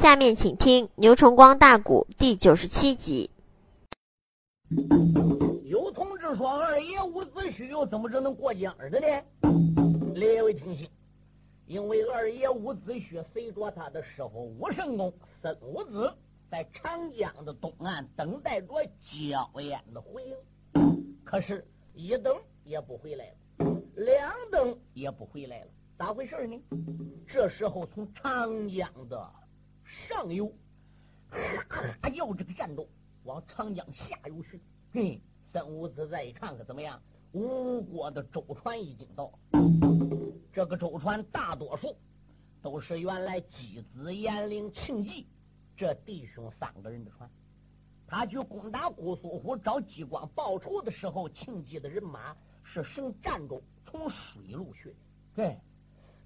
下面请听《牛崇光大鼓》第九十七集。有同志说：“二爷伍子胥又怎么着能过江的呢？”列位听信，因为二爷伍子胥随着他的师傅武圣公孙武子，在长江的东岸等待着焦烟的回应。可是，一等也不回来了，两等也不回来了，咋回事呢？这时候，从长江的上游，咔要这个战斗往长江下游去。嘿，孙五子再一看看怎么样？吴国的舟船已经到，这个舟船大多数都是原来姬子、严陵、庆忌这弟兄三个人的船。他去攻打姑苏湖找激光报仇的时候，庆忌的人马是乘战舟从水路去的。对。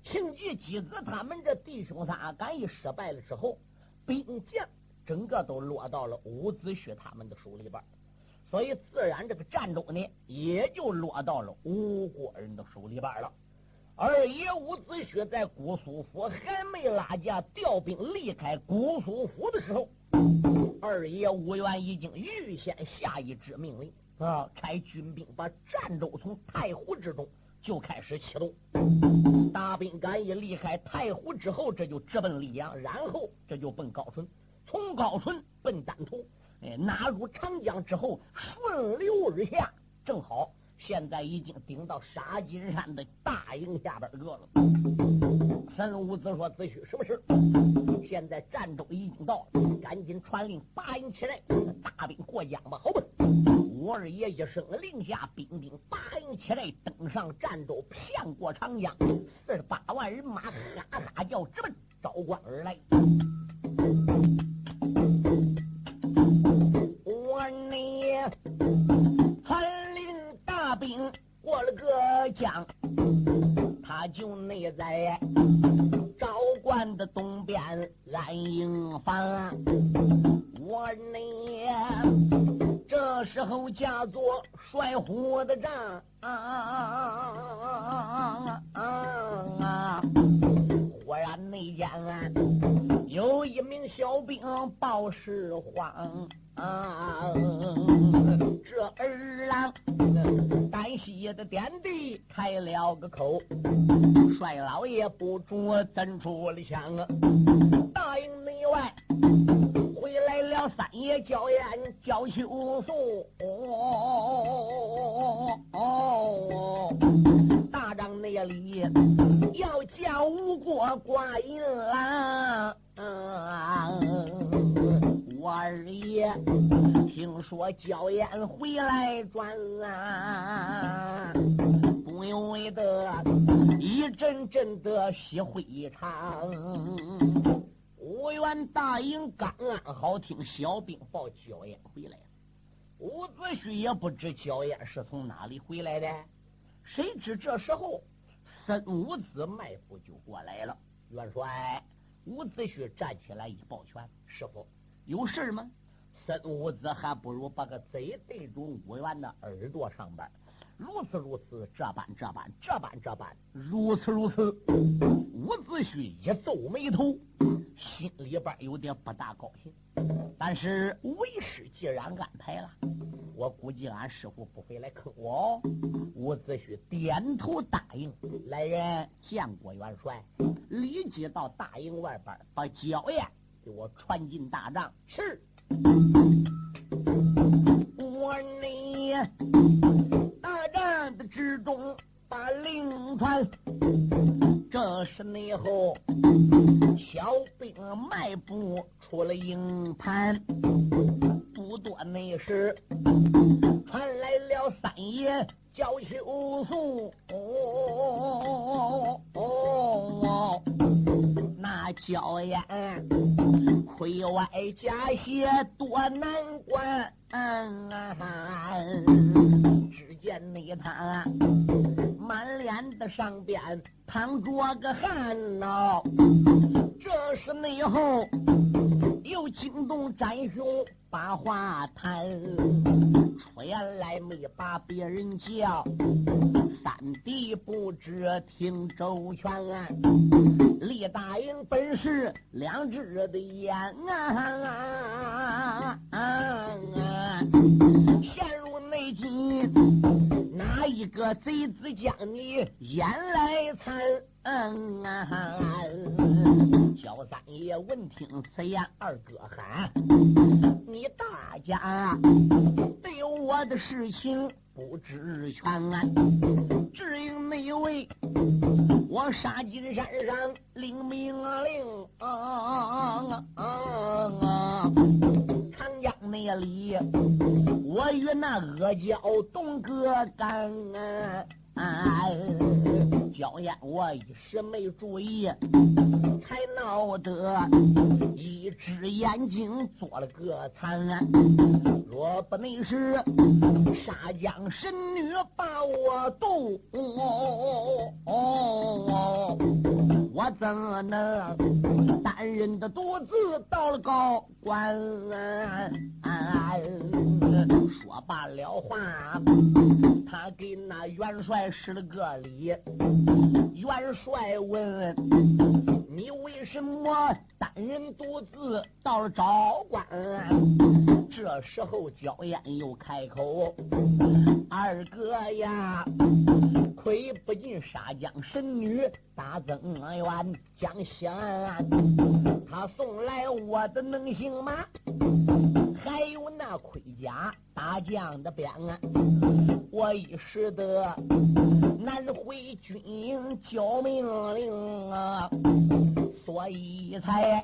庆忌、箕子他们这弟兄仨，敢一失败了之后，兵将整个都落到了伍子胥他们的手里边，所以自然这个战斗呢，也就落到了吴国人的手里边了。二爷伍子胥在姑苏府还没拉架调兵离开姑苏府的时候，二爷伍元已经预先下一支命令啊，差军兵把战舟从太湖之中。就开始启动，大兵赶一离开太湖之后，这就直奔溧阳，然后这就奔高淳，从高淳奔丹徒，哎，纳入长江之后顺流而下，正好现在已经顶到沙金山的大营下边个了。孙武子说：“子胥，什么事？现在战舟已经到了，赶紧传令八营起来，大兵过江吧，好吧。”武二爷一声令下，兵兵八营起来，登上战舟，骗过长江，四十八万人马哈哈叫，直奔昭关而来。我呢，传令大兵过了个江，就内在昭关的东边安营房。我呢。这时候驾作帅虎的仗，忽然内间有一名小兵报事慌，这儿郎单膝的点地开了个口，帅老爷不住怎出了枪，大营内外回。来了三爷焦艳焦秋素，大帐内里要叫吴国挂银郎。我二爷听说焦艳回来转啊，不由得一阵阵的喜会场。五员大营刚安好，听。小兵报焦燕回来了。伍子胥也不知焦燕是从哪里回来的，谁知这时候孙武子迈步就过来了。元帅，伍子胥站起来一抱拳：“师傅，有事吗？”孙武子还不如把个贼对准五元的耳朵上边。如此如此，这般这般，这般这般，如此如此。伍子胥一皱眉头，心里边有点不大高兴。但是为师既然安排了，我估计俺师傅不会来坑我。伍子胥点头答应。来人，见过元帅。立即到大营外边，把焦燕给我传进大帐。是。我呢？之中把令传，这时内后小兵迈步出了营盘，不多那时传来了三爷叫秋素，那娇艳盔外加血多难关。只见那他满脸的上边淌着个汗呐，这是内后又惊动展雄把话谈，出言来没把别人叫，三弟不知听周全，李大营本是两只的眼啊，陷入内急，一个贼子将你眼来残？焦三爷闻听此言，二哥喊：“你大家对我的事情不知全啊，只因那位我杀金山上领命令，啊啊啊长江那里我与那阿胶东哥干。”啊娇艳，我一时没注意，才闹得一只眼睛做了个残。若不那时杀将神女把我渡，我怎能单人的独自到了高官？说罢了话，他给那元帅施了个礼。元帅问：“你为什么单人独自到了昭关？”这时候，焦艳又开口：“二哥呀，亏不尽杀将神女大增援将西安，他送来我的能行吗？还有那盔甲大将的鞭，我一时的难回军营交命令啊，所以才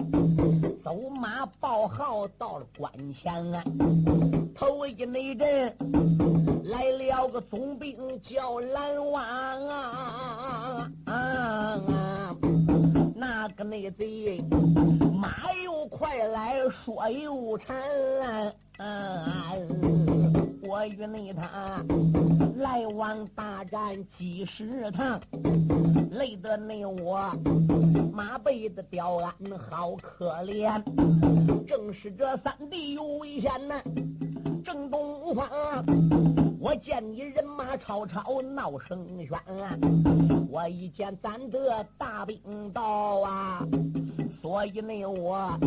走马报号到了关前啊。头一那阵来了个总兵叫蓝王啊，那个内贼。马又快来，说又馋，嗯我与你他来往大战几十趟，累得那我马背的吊鞍好可怜。正是这三弟有危险呐，正东方，我见你人马吵吵闹声喧，我一见咱的大兵到啊。所以呢，我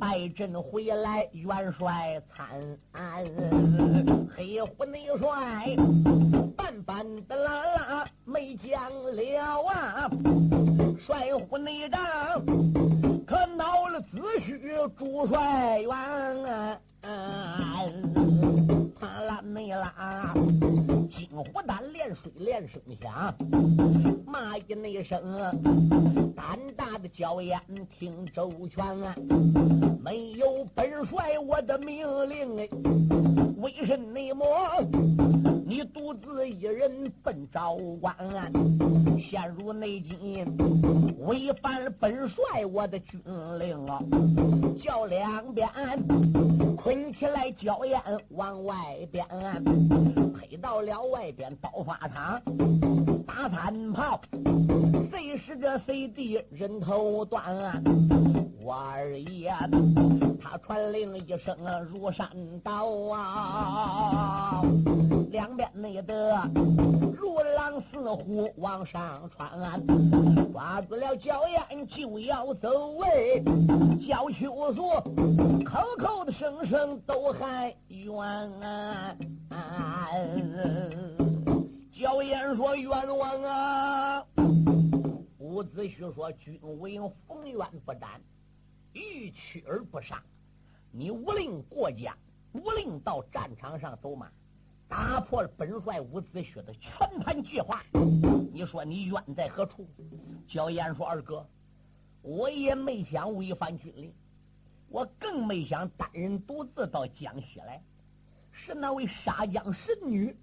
败阵回来，元帅参安，黑虎内帅半半的啦啦没讲了啊，帅虎内长可恼了子虚主帅员。他拉没拉，金虎胆连水连声响，骂一那声，胆大的叫眼听周全啊，没有本帅我的命令哎，为什么？你独自一人奔昭关，陷入内境，违反本帅我的军令啊！叫两边捆起来，焦焰往外边，推到了外边刀法场，打三炮，谁是这谁的人头断？我二爷他传令一声如山倒啊！两边内的如狼似虎往上窜，抓住了焦烟就要走哎，焦秋素口口的声声都喊冤啊！焦烟说冤枉啊！伍子胥说君为逢冤不斩，欲屈而不杀，你无令过江，无令到战场上走马。打破了本帅伍子胥的全盘计划，你说你冤在何处？焦岩说：“二哥，我也没想违反军令，我更没想单人独自到江西来。是那位杀江神女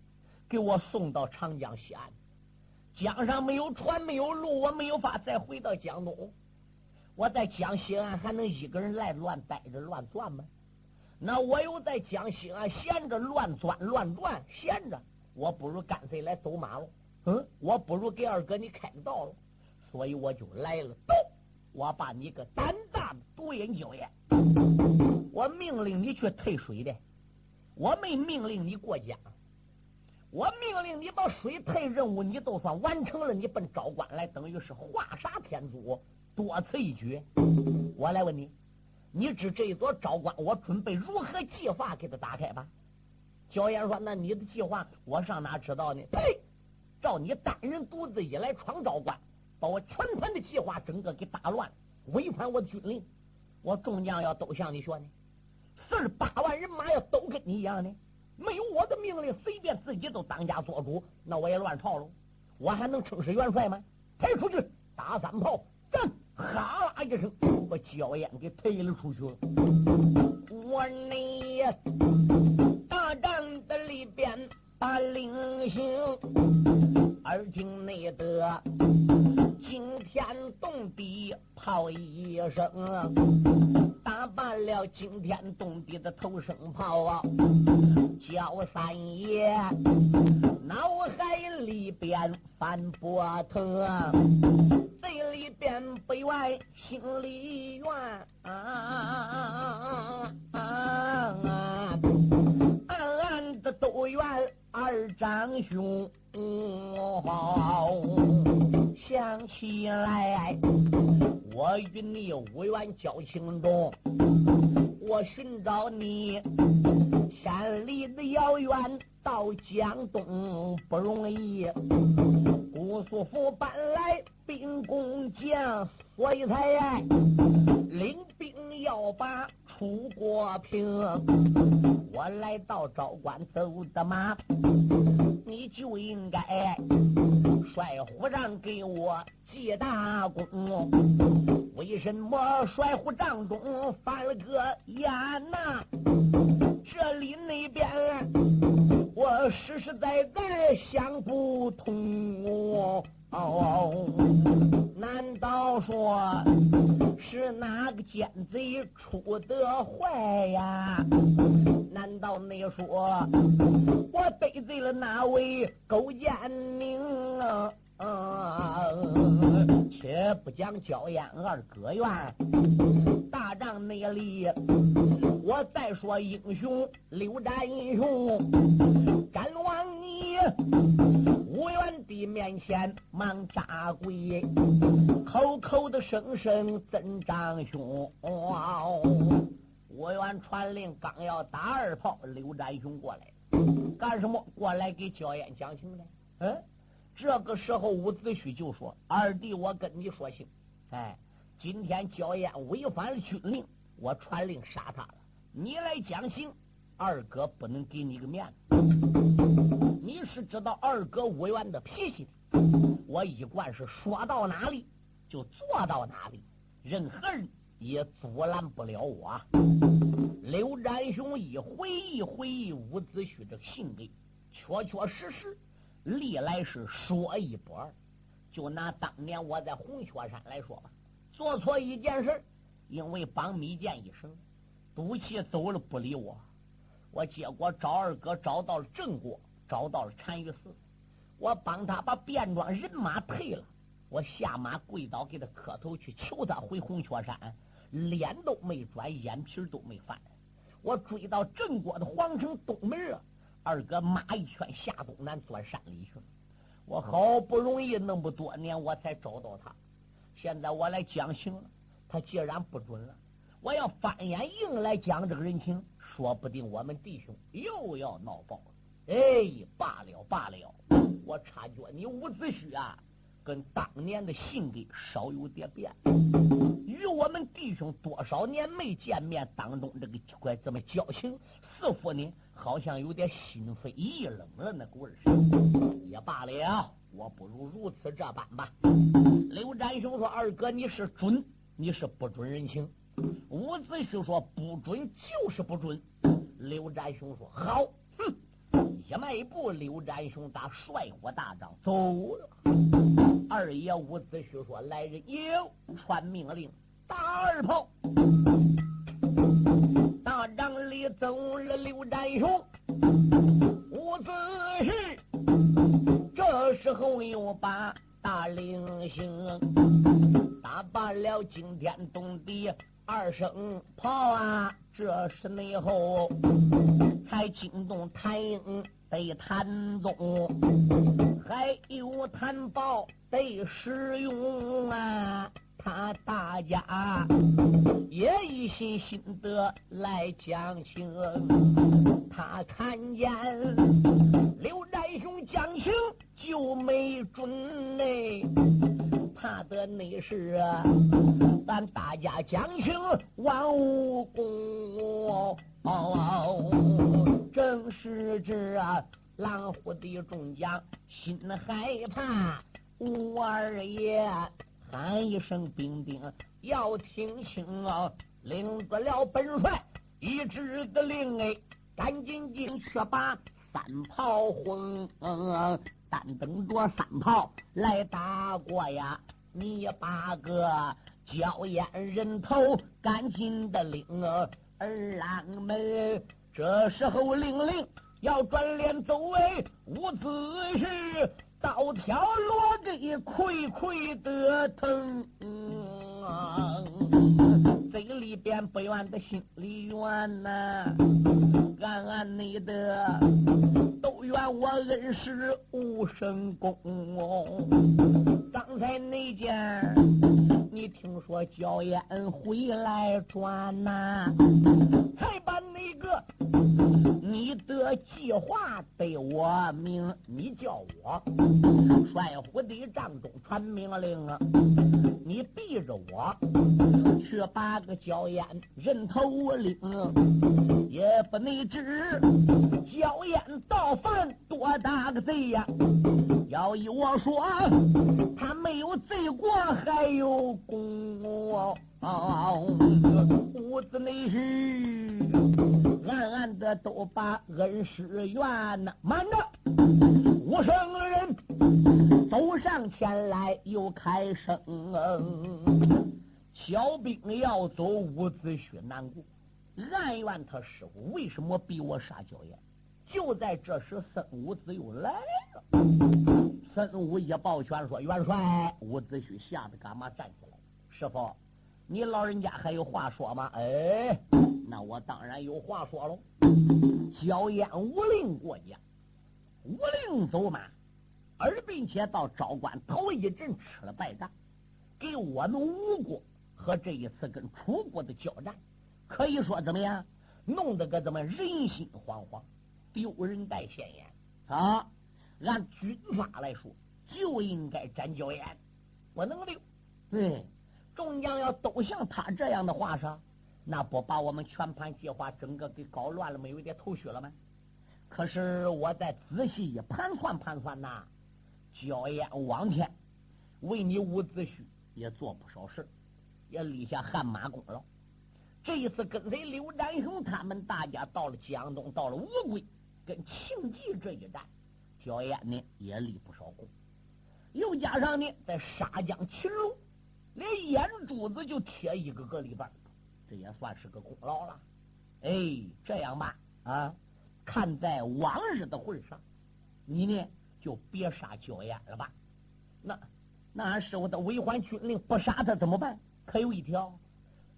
给我送到长江西岸，江上没有船，没有路，我没有法再回到江东。我在江西岸还能一个人来乱待着乱转吗？”那我又在江西岸闲着乱钻乱转，闲着，我不如干脆来走马路。嗯，我不如给二哥你开个道了，所以我就来了。我把你个胆大的独眼酒爷，我。命令你去退水的，我没命令你过江。我命令你把水退任务，你都算完成了，你奔昭关来，等于是画杀天祖，多此一举。我来问你，你知这一座昭关，我准备如何计划给他打开吧？焦岩说：“那你的计划，我上哪知道呢？”呸！照你单人独自一来闯昭关，把我全团的计划整个给打乱，违反我的军令，我众将要都向你学呢。四十八万人马要都跟你一样呢。没有我的命令，随便自己都当家做主，那我也乱套了。我还能称是元帅吗？抬出去，打三炮，战！哈啦一声，把焦烟给推了出去。我呢大战的里边把领行，耳听内得惊天动地炮一声。打扮了惊天动地的头声炮啊！焦三爷边翻波腾，嘴里边北外心里怨啊！暗暗的都怨二长兄。想起来。我与你无缘交情中，我寻找你千里的遥远到江东不容易。姑苏府搬来兵工匠，所以才领兵要把楚国平。我来到昭关走的马，你就应该。帅虎帐给我记大功，为什么帅虎帐中翻了个眼呐？这里那边我实实在在想不通，难道说是哪个奸贼出的坏呀？难道你说我得罪了哪位勾践明啊？且不讲焦艳二哥怨，大帐内里，我再说英雄刘占英雄，敢往你吴元帝面前忙扎跪，口口的声声真张兄。我愿传令，刚要打二炮，刘占雄过来干什么？过来给焦艳讲情呢？嗯，这个时候伍子胥就说：“二弟，我跟你说行，哎，今天焦艳违反了军令，我传令杀他了。你来讲情，二哥不能给你个面子。你是知道二哥武元的脾气的，我一贯是说到哪里就做到哪里，任何人。”也阻拦不了我。刘占雄一回忆回忆伍子胥这个性格，确确实实历来是说一不二。就拿当年我在红雀山来说吧，做错一件事，因为帮米见一声，赌气走了不理我。我结果找二哥找到了郑国，找到了单于寺，我帮他把便装人马退了，我下马跪倒给他磕头去求他回红雀山。脸都没转，眼皮都没翻。我追到郑国的皇城东门了，二哥马一圈下东南钻山里去了。我好不容易那么多年我才找到他，现在我来讲情了，他既然不准了，我要翻眼硬来讲这个人情，说不定我们弟兄又要闹爆了。哎，罢了罢了，我察觉你伍子胥啊，跟当年的性格稍有点变。与我们弟兄多少年没见面当中，这个怪这么交情，似乎呢好像有点心扉意冷了那股味儿。也罢了，我不如如此这般吧。刘占雄说：“二哥，你是准，你是不准人情。”伍子胥说：“不准就是不准。”刘占雄说：“好。”哼。一迈步，刘占雄打帅火大帐走了。二爷伍子胥说：“来人，有传命令。”打二炮，大帐里走了刘占雄，伍子胥这时候又把大令行，打罢了惊天动地。二声炮啊，这是内后才惊动谭英被谭宗，还有谭宝得使用啊。他大家也一心心的来讲情，他看见刘占雄讲情就没准嘞，怕的那是咱大家讲情王无功，正是这狼虎的众将心害怕，吴二爷。喊一声兵丁，要听清啊！领不了本帅一支的令哎，赶紧进去把三炮轰，单等着三炮来打过呀！你八个焦烟人头，赶紧的领二郎们，这时候令令要转脸走位，无子胥。刀条落给溃溃的疼，嘴里边不怨的心里怨呐，暗暗你的都怨我恩师无神功。刚才那件，你听说焦烟回来转呐，才把那个。你的计划对我明，你叫我帅府的帐中传命令啊！你逼着我去把个焦烟人头领，也不能知焦烟造反多大个罪呀！要依我说，他没有罪过，还有功。屋子内是。暗暗的都把恩师怨呐，慢着！无声人走上前来，又开声：小兵要走，伍子胥难过，暗怨他师傅为什么逼我杀焦岩。就在这时，孙武子又来了。孙武一抱拳说：“元帅，伍子胥吓得干嘛站起来？师傅，你老人家还有话说吗？”哎。那我当然有话说喽。焦烟无令过江，无令走马，而并且到昭关头一阵吃了败仗，给我们吴国和这一次跟楚国的交战，可以说怎么样？弄得个怎么人心惶惶，丢人带现眼啊！按军法来说，就应该斩焦烟，不能留。对，众将要都像他这样的话说。那不把我们全盘计划整个给搞乱了，没有点头绪了吗？可是我再仔细一盘算盘算呐，焦烟往天为你伍子胥也做不少事也立下汗马功劳。这一次跟随刘占雄他们大家到了江东，到了乌龟，跟庆忌这一战，焦烟呢也立不少功。又加上呢，在沙江擒龙，连眼珠子就贴一个个里边。这也算是个功劳了，哎，这样吧，啊，看在往日的份上，你呢就别杀焦烟了吧。那那俺师傅的违反军令，不杀他怎么办？可有一条，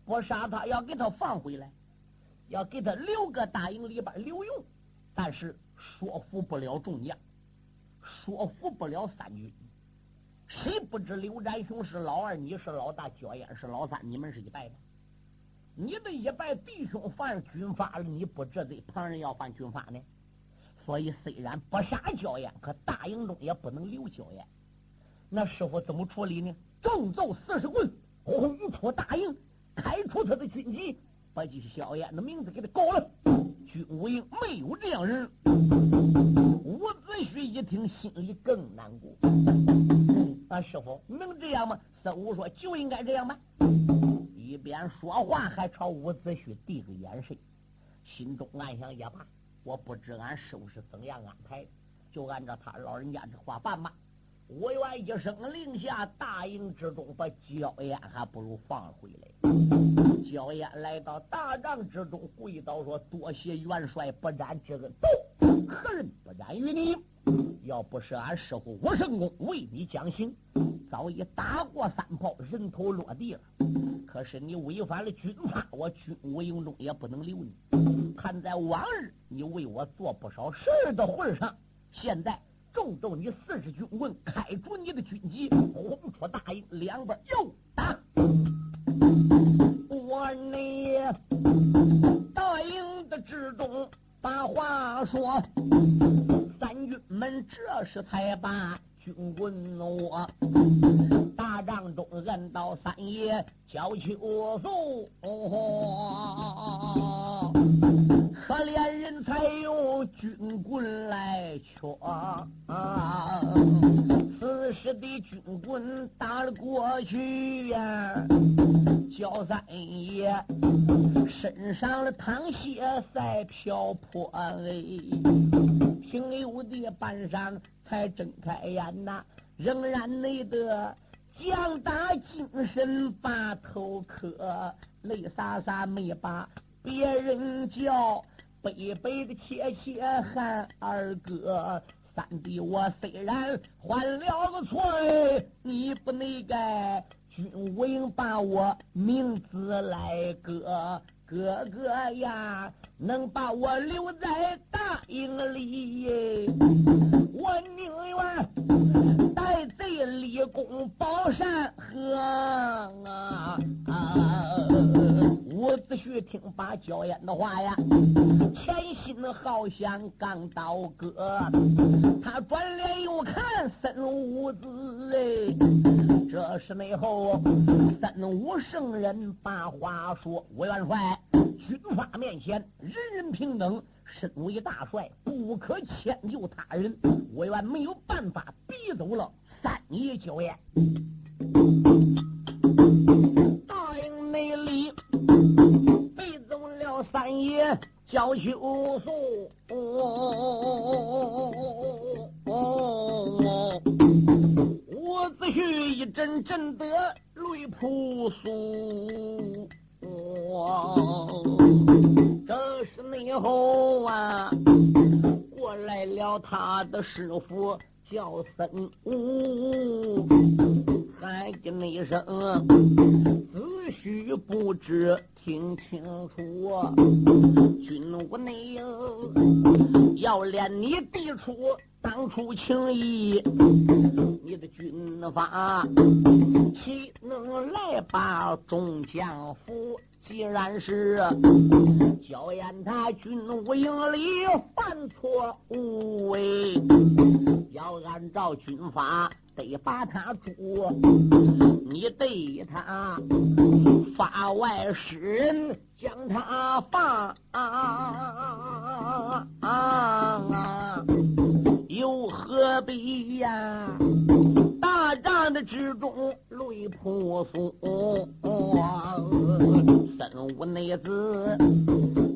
不杀他要给他放回来，要给他留个大营里边留用，但是说服不了众将，说服不了三军。谁不知刘占雄是老二，你是老大，焦烟是老三，你们是一拜的。你的一拜弟兄犯军法了，你不治罪，旁人要犯军法呢。所以虽然不杀焦烟，可大营中也不能留焦烟。那师傅怎么处理呢？重揍四十棍，轰出大营，开除他的军籍，把这焦烟的名字给他搞了。军务营没有这样人。伍子胥一听，心里更难过。俺师傅能这样吗？孙武说：“就应该这样吧。”一边说话，还朝伍子胥递个眼神，心中暗想：也罢，我不知俺师傅是怎样安排，就按照他老人家这话办吧。我愿一声令下，大营之中把焦烟还不如放回来。焦烟来到大帐之中，跪倒说：“多谢元帅不斩之恩，何人不斩于你？”要不是俺师傅武圣公为你将行，早已打过三炮，人头落地了。可是你违反了军法，我军武营中也不能留你。看在往日你为我做不少事的份上，现在重奏你四十军棍，开除你的军籍，轰出大营，两边又打。我你大营的之中把话说。三军们这时才把军棍握，大帐中按到三爷叫秋宿，可怜人才用军棍来戳，此时的军棍打了过去呀，叫三爷身上的淌血在瓢泼哎。平有的半晌才睁开眼呐，仍然内得强打精神把头磕，泪洒洒没把别人叫，悲悲的切切喊二哥。三弟我虽然犯了个错，你不那个军武营把我名字来革。哥哥呀，能把我留在大营里，我宁愿立功保山河啊！伍子胥听罢焦烟的话呀，前心好像钢刀割，他转脸又看孙武子哎，这是内后三武圣人把话说，吴元帅，军法面前人人平等，身为大帅不可迁就他人，我愿没有办法逼走了三爷九爷。大营内里背走了三爷叫休宿。伍子胥一阵阵的泪扑簌。这是内后啊，过来了他的师傅叫声呜，喊一声子虚不知。听清楚，军无内要练你弟出当初情谊，你的军法岂来把众将服？既然是焦烟他军务营里犯错误，为要按照军法。得把他捉，你对他法外施人，将他放啊，又何必呀？大帐的之中泪扑簌，身无内子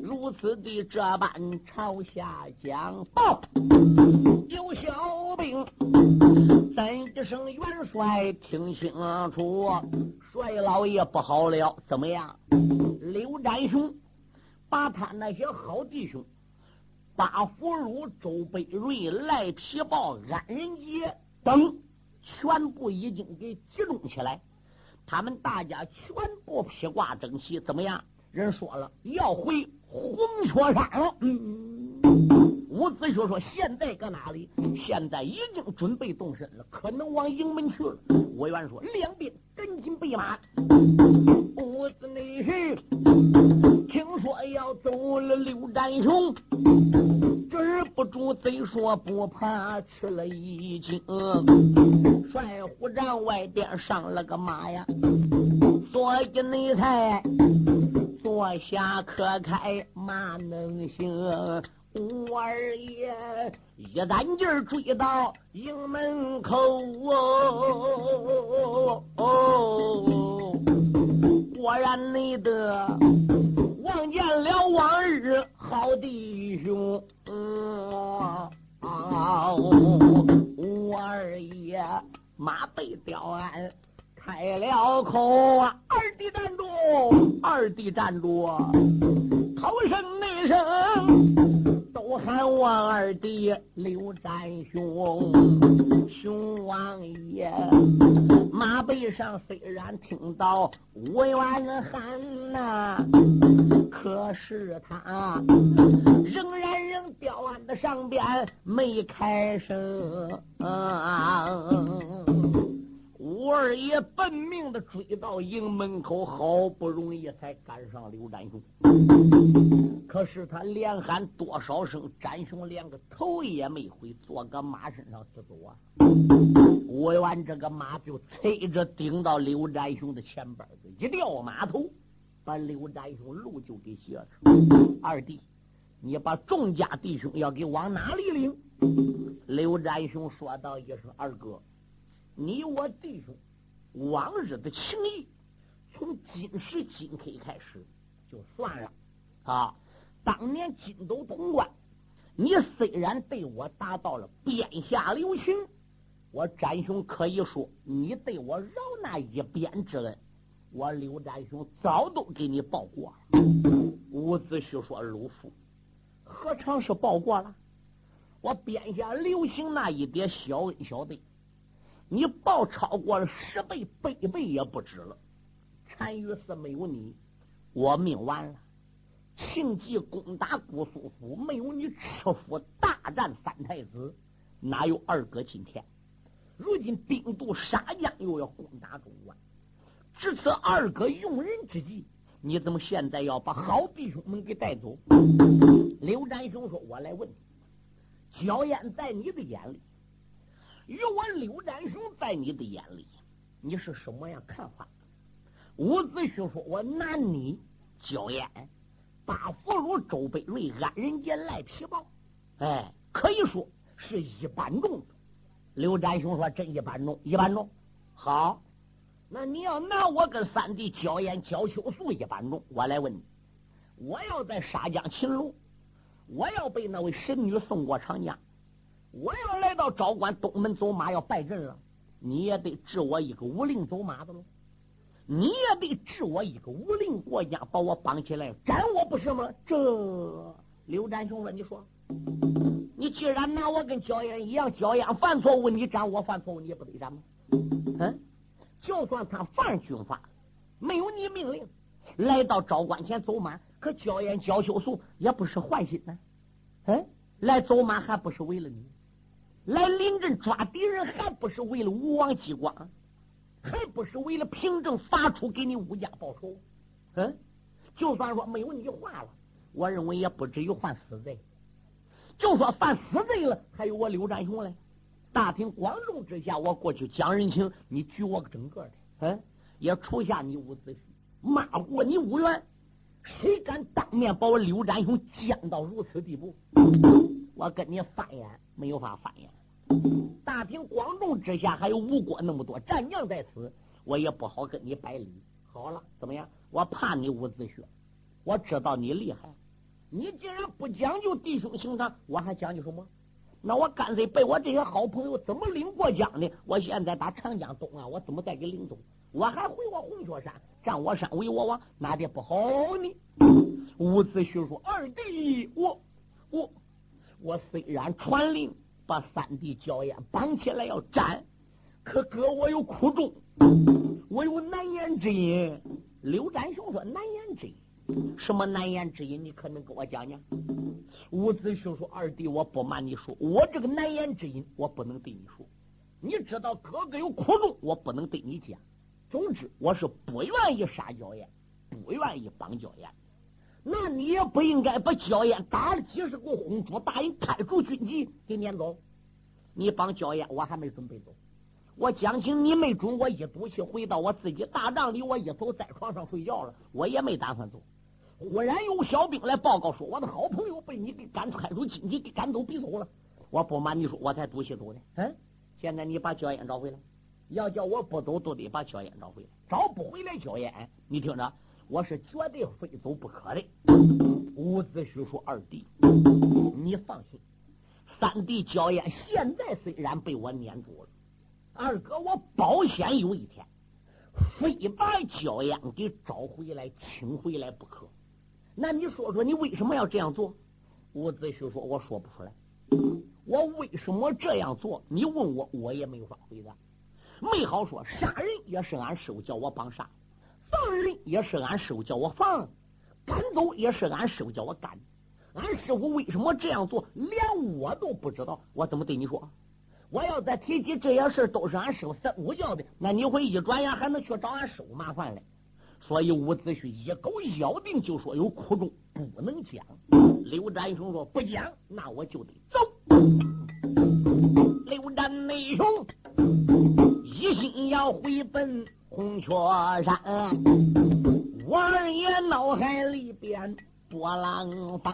如此的这般朝下讲报，有小兵。三一声元帅，听清楚，帅老爷不好了，怎么样？刘占雄把他那些好弟兄八福禄、周北瑞、赖皮豹、安仁杰等，全部已经给集中起来，他们大家全部披挂整齐，怎么样？人说了，要回红雀山了。嗯。伍子胥说：“现在搁哪里？现在已经准备动身了，可能往营门去了。”我元说：“两兵赶紧备马。”伍子内婿听说要走了刘占雄，止不住贼说不怕，吃了一惊。帅虎帐外边上了个马呀，所以内才坐下可开马能行。五二爷一单劲儿追到营门口，哦，果然你的望见了往日好弟兄，啊，五二爷马背吊鞍开了口啊，二弟站住，二弟站住，头声内声。我二弟刘占雄，熊王爷马背上虽然听到五元喊呐，可是他仍然仍吊鞍的上边没开声。五二爷奔命的追到营门口，好不容易才赶上刘占雄。可是他连喊多少声，占雄连个头也没回，坐个马身上就走啊！吴元这个马就催着顶到刘占雄的前边子，一掉马头，把刘占雄路就给截了。二弟，你把众家弟兄要给往哪里领？刘占雄说道一声：“二哥。”你我弟兄往日的情谊，从今时今刻开始就算了啊！当年金斗潼关，你虽然对我达到了鞭下留情，我展雄可以说你对我饶那一鞭之恩，我刘占雄早都给你报过了。伍子胥说：“鲁父何尝是报过了？我鞭下留情那一点小恩小德。”你报超过了十倍、百倍也不止了。单于寺没有你，我命完了。庆忌攻打姑苏府，没有你赤府大战三太子，哪有二哥今天？如今兵渡沙江，又要攻打中关，至此二哥用人之际，你怎么现在要把好弟兄们给带走？刘占雄说：“我来问你，焦烟在你的眼里？”与我刘占雄在你的眼里，你是什么样看法？伍子胥说：“我拿你焦烟，八福禄周北瑞安仁杰赖皮豹，哎，可以说是一般重。”刘占雄说：“真一般重，一般重。好，那你要拿我跟三弟焦烟、焦秋素一般重，我来问你：我要在沙江擒龙，我要被那位神女送过长江。”我要来到昭关东门走马要拜阵了，你也得治我一个五令走马的喽，你也得治我一个五令过江，把我绑起来斩我不是吗？这刘占雄说：“你说，你既然拿我跟焦烟一样，焦烟犯错误你斩，我犯错误你也不得斩吗？嗯，就算他犯军法，没有你命令，来到昭关前走马，可焦烟焦秀素也不是坏心呢，嗯，来走马还不是为了你。”来临阵抓敌人，还不是为了吴王姬光，还不是为了凭证发出给你吴家报仇？嗯，就算说没有你话了，我认为也不至于犯死罪。就说犯死罪了，还有我刘占雄嘞。大庭广众之下，我过去讲人情，你举我个整个的，嗯，也除下你伍子胥，骂过你伍元，谁敢当面把我刘占雄降到如此地步？我跟你翻眼没有法翻眼，大庭广众之下还有吴国那么多战将在此，我也不好跟你摆理。好了，怎么样？我怕你伍子胥，我知道你厉害。你既然不讲究弟兄情长，我还讲究什么？那我干脆被我这些好朋友怎么领过江呢？我现在打长江东岸，我怎么再给领走？我还回我红雀山，占我山为我王，哪点不好呢？伍子胥说：“二弟，我我。”我虽然传令把三弟焦烟绑起来要斩，可哥我有苦衷，我有难言之隐。刘占雄说：“难言之隐，什么难言之隐？你可能跟我讲讲。”伍子胥说：“二弟，我不瞒你说，我这个难言之隐，我不能对你说。你知道哥哥有苦衷，我不能对你讲。总之，我是不愿意杀焦艳，不愿意绑焦艳。”那你也不应该把焦烟打了几十个红烛答应开除军籍给撵走。你帮焦烟，我还没准备走。我讲情，你没准我一赌气回到我自己大帐里，我一走在床上睡觉了，我也没打算走。忽然有小兵来报告说，我的好朋友被你给赶开除军籍，给赶走逼走了。我不瞒你说，我才赌气走的。嗯，现在你把焦烟找回来，要叫我不走，都得把焦烟找回来。找不回来焦烟，你听着。我是绝对非走不可的。伍子胥说：“二弟，你放心，三弟焦烟现在虽然被我撵住了，二哥我保险有一天非把焦烟给找回来、请回来不可。那你说说，你为什么要这样做？伍子胥说：“我说不出来，我为什么这样做？你问我，我也没法回答。没好说，杀人也是俺师傅叫我帮杀，放人也是俺师傅叫我放，赶走也是俺师傅叫我赶。俺师傅为什么这样做，连我都不知道，我怎么对你说？我要再提起这些事都是俺师傅三五教的，那你会一转眼还能去找俺师傅麻烦嘞？所以伍子胥一口咬定就说有苦衷，不能讲。刘占雄说不讲，那我就得走。刘占内雄一心要回奔红雀山，我二爷脑海里边波浪翻。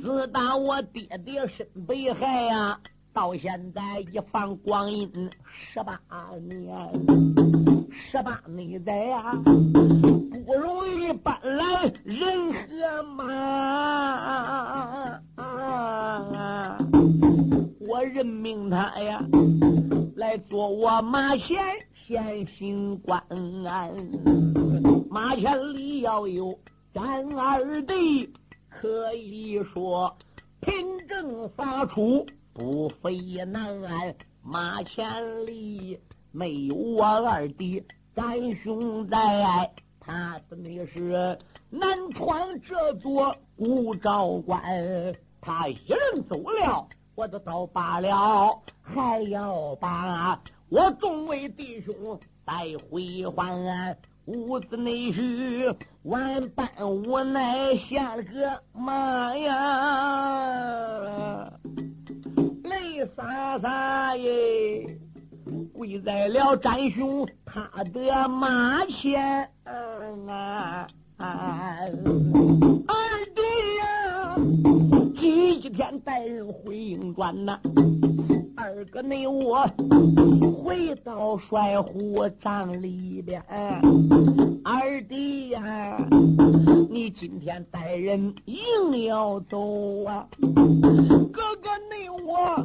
自打我爹爹身被害呀。到现在一放光阴十八年，十八年在呀，不容易搬来人和马。我任命他呀，来做我马前先行官。马千里要有咱二弟，可以说凭证发出。不费难安，马千里没有我二弟，咱兄在，他的那是南闯这座古昭关，他一人走了，我就倒罢了，还要把我众位弟兄带回还。屋子内婿万般无奈，下了个马呀。泪洒洒耶，跪在了战兄他的马前！二弟呀，几天带人回营转呐？二哥你我回到帅府帐里边，二弟呀，你今天带人硬要走啊？哥哥你我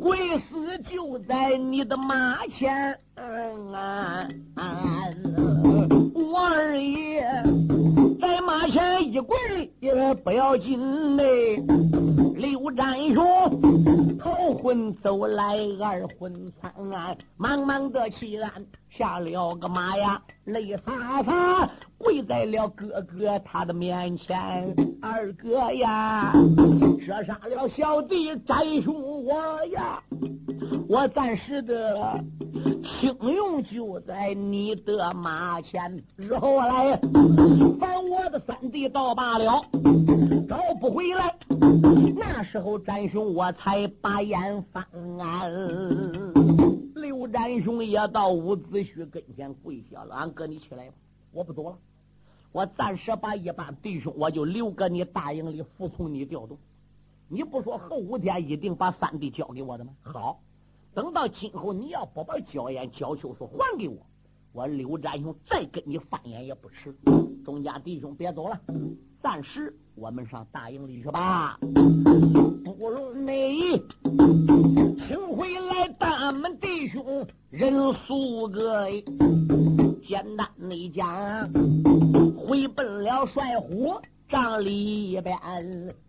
跪死就在你的马前，嗯，啊我二爷在马前一跪也不要紧嘞。刘占雄头昏走来，二昏参安，茫茫的西安，下了个马呀，泪洒洒跪在了哥哥他的面前。二哥呀，射杀了小弟占雄我呀，我暂时的轻用就在你的马前，日后来烦我的三弟到罢了，不回来。那时候，展雄我才把眼翻。刘展雄也到伍子胥跟前跪下了：“俺哥，你起来吧，我不走了。我暂时把一班弟兄，我就留搁你大营里服从你调动。你不说后五天一定把三弟交给我的吗？好，等到今后你要不把焦烟、焦秋说还给我，我刘占雄再跟你翻眼也不迟。众家弟兄别走了。”暂时，我们上大营里去吧。不如你请回来，大门弟兄人数个，简单的讲，回奔了帅府帐里边，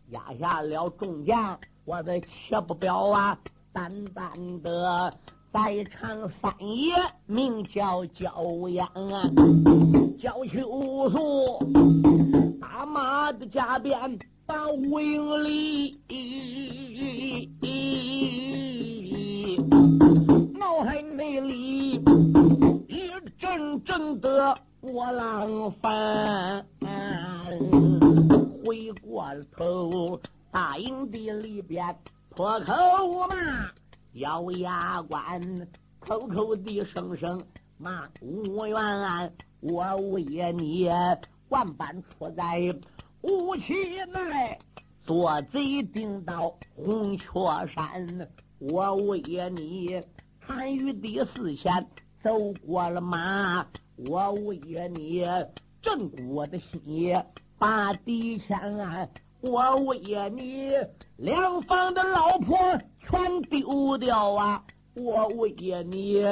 压下了众将，我的切不表啊，淡淡的在场三爷名叫焦阳啊，焦秋树。大马的加鞭把五营里，脑海内里一阵阵的波浪翻，回过头，大营地里边破口骂，咬牙关，口口的声声骂无缘，我为你。万般出在无期内，做贼顶到红雀山。我为你参与第四线走过了马，我为你正我的心把敌牵。我为你两房的老婆全丢掉啊！我为你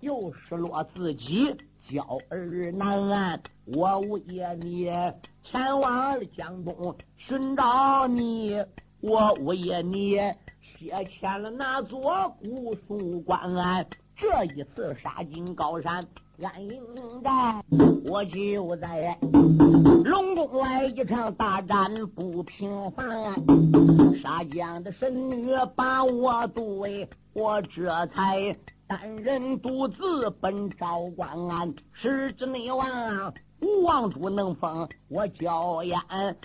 又失落自己娇儿难安，我无夜你前往江东寻找你，我无夜你写欠了那座古树关，这一次杀进高山。安营寨，我就在龙宫外一场大战不平凡，杀将的神女把我对，我这才单人独自奔昭关。是指内王吴王主能封我娇艳，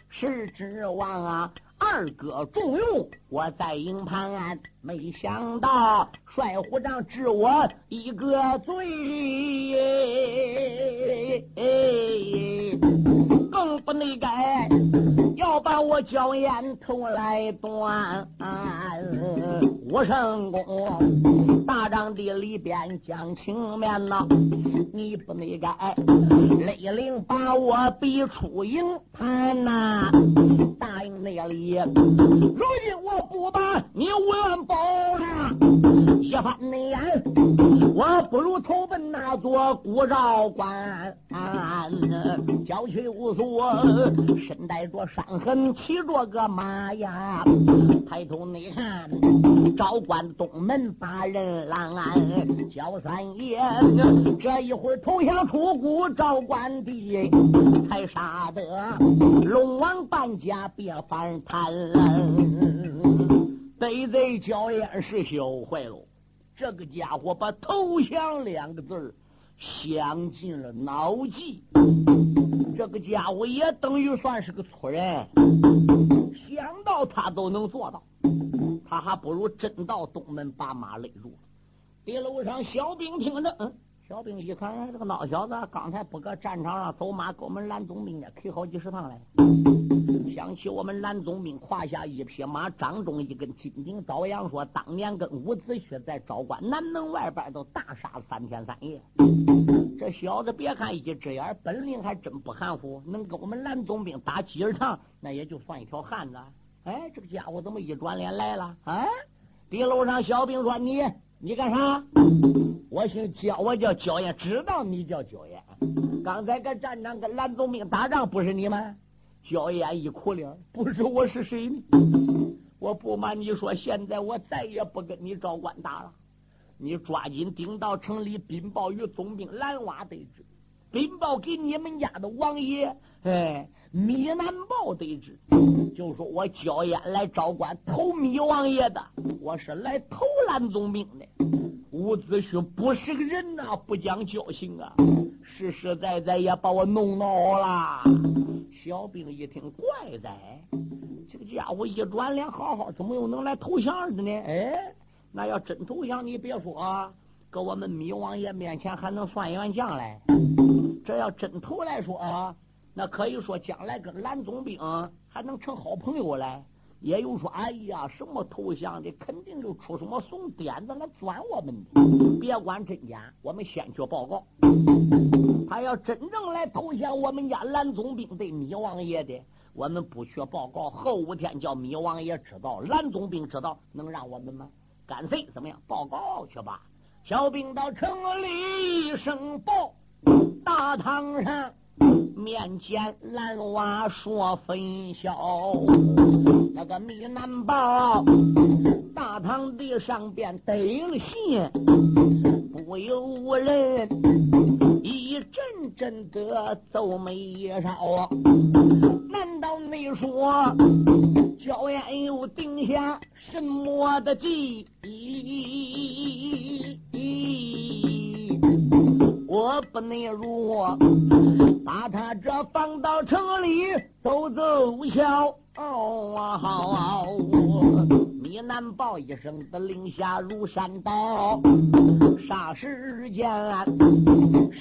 是指望啊。二哥重用我在营盘，没想到帅虎长治我一个罪，更不内该要把我娇艳头来断。武圣公大帐的里边讲情面呐，你不内该勒令把我逼出营盘呐。那里，如今我不把你问报了，一番内言，我不如投奔那座古昭关。娇躯无所，身带着伤痕，骑着个马呀，抬头内看，昭关东门把人拦，焦三爷，这一会儿投降出谷赵关地，才杀得龙王半家。别反贪，贼贼娇艳是羞坏了。这个家伙把投降两个字想进了脑际。这个家伙也等于算是个粗人，想到他都能做到，他还不如真到东门把马勒住了。地楼上小兵听着，嗯，小兵一看，这个孬小子刚才不搁战场上走马，给我们蓝总兵呢，K 好几十趟来。想起我们蓝总兵胯下一匹马，掌中一根金顶，朝阳说当年跟伍子胥在昭关南门外边都大杀三天三夜。这小子别看一只眼，本领还真不含糊，能跟我们蓝总兵打几十趟，那也就算一条汉子。哎，这个家伙怎么一转脸来了？啊！地楼上小兵说：“你你干啥？我姓焦，我叫焦艳，知道你叫焦艳。刚才跟站长跟蓝总兵打仗，不是你吗？”焦艳一苦脸，不知我是谁呢？我不瞒你说，现在我再也不跟你赵官打了。你抓紧顶到城里禀报与总兵蓝娃得知，禀报给你们家的王爷，哎，米南豹得知，就说我焦艳来招官投米王爷的，我是来投蓝总兵的。伍子胥不是个人呐，不讲教行啊，实实在在也把我弄恼了。小兵一听，怪哉，这个家伙一转脸，好好怎么又能来投降的呢？哎，那要真投降，你别说，搁我们米王爷面前还能算员将来。这要真投来说啊，那可以说将来跟蓝总兵还能成好朋友来。也有说，哎呀，什么投降的，肯定就出什么怂点子来钻我们的。别管真假，我们先去报告。他要真正来投降我们家蓝总兵对米王爷的，我们不去报告，后五天叫米王爷知道，蓝总兵知道，能让我们吗？干脆怎么样？报告去吧。小兵到城里一声报，大堂上。面前蓝娃说分晓，那个米南报大堂的上边得了信，不由人一阵阵的皱眉梢。难道你说焦艳又定下什么的计？我不能如把他这放到城里走走瞧。米南报一声的令下如山倒，霎时间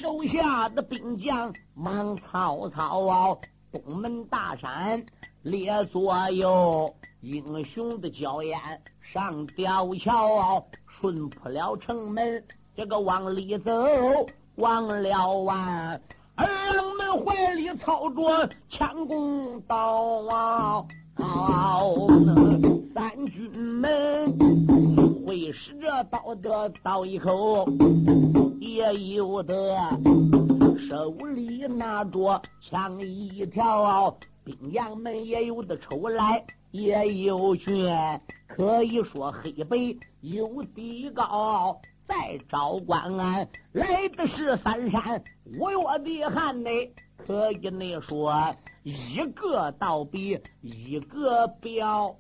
手下的兵将忙曹操啊，东门大山列左右，英雄的娇艳上吊桥，顺破了城门，这个往里走。忘了啊！二郎们怀里操着枪弓刀啊！三军们会使这道得倒一口，也有的手里拿着枪一条，兵将们也有的抽来，也有权，可以说黑白有低高。再招官安来的是三山五岳的汉内，可以内说一个倒比一个彪，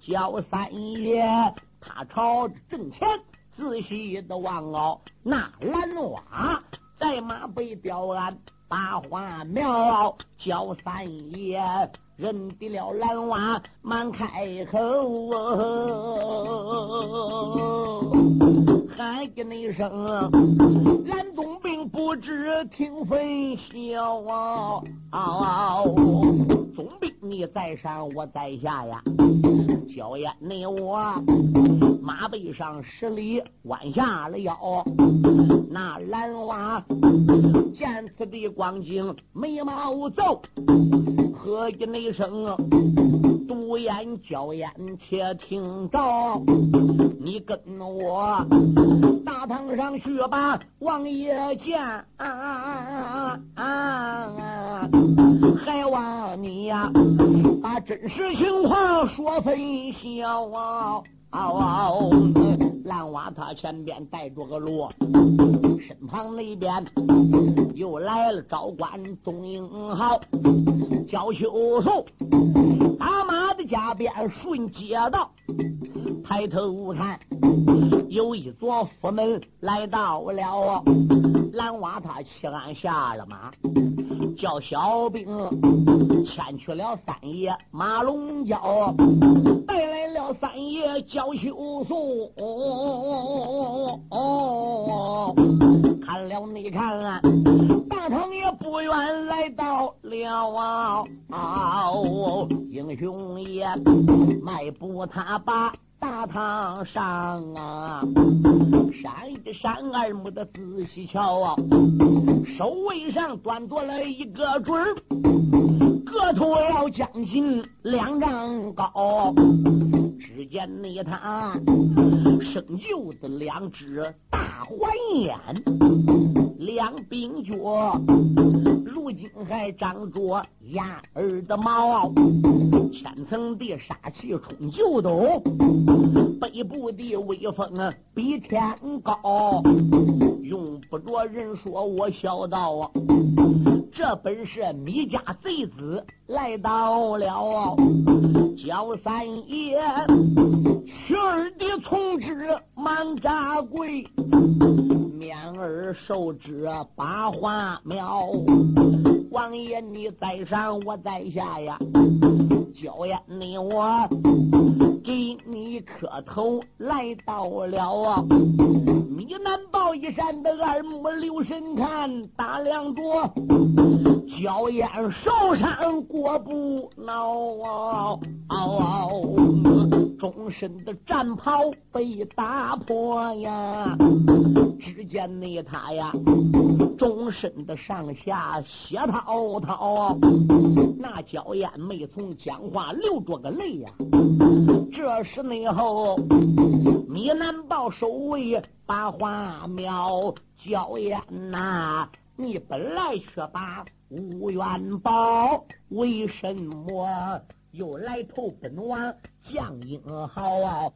叫三爷他朝正前仔细的望哦，那蓝娃在马背吊鞍把花苗，叫三爷认得了蓝娃满开口哦。喊一那声，蓝冬兵不知听分晓啊！总兵你在上，我在下呀。小爷你我马背上十里弯下了腰，那蓝娃见此的光景，眉毛皱，喝一那声，独眼娇眼，且听着，你跟我。大堂上去吧王爷见，还望你呀把真实情况说分晓啊！蓝娃他前边带着个锣，身旁那边又来了招官钟英豪，焦秀寿打家边顺街道，抬头看。有一座府门来到了，蓝娃他骑鞍下了马，叫小兵牵去了三爷马龙蛟，带来了三爷焦秀松。看了你看，大唐也不愿来到了啊！英雄也也迈步他把。大堂上啊，山一山二目的仔细瞧啊，手位上端坐了一个准儿，个头要将近两丈高。只见那他生就的两只大环眼，两鬓角，如今还长着鸭儿的毛，千层的杀气冲九斗，北部的威风比天高，用不着人说我小道啊。这本是米家贼子来到了，焦三爷，屈儿的从之满扎跪，面儿受之八花苗。王爷你在上，我在下呀，娇艳你我给你磕头来到了，米南抱一山的二目留神看，打量着。硝烟烧山过不恼啊！终身的战袍被打破呀！只见那他呀，终身的上下血滔滔，那娇艳没从讲话流着个泪呀！这时内后，米南豹守卫把花苗，娇艳呐，你本来却把。无元宝为什么又来投本王将英豪啊？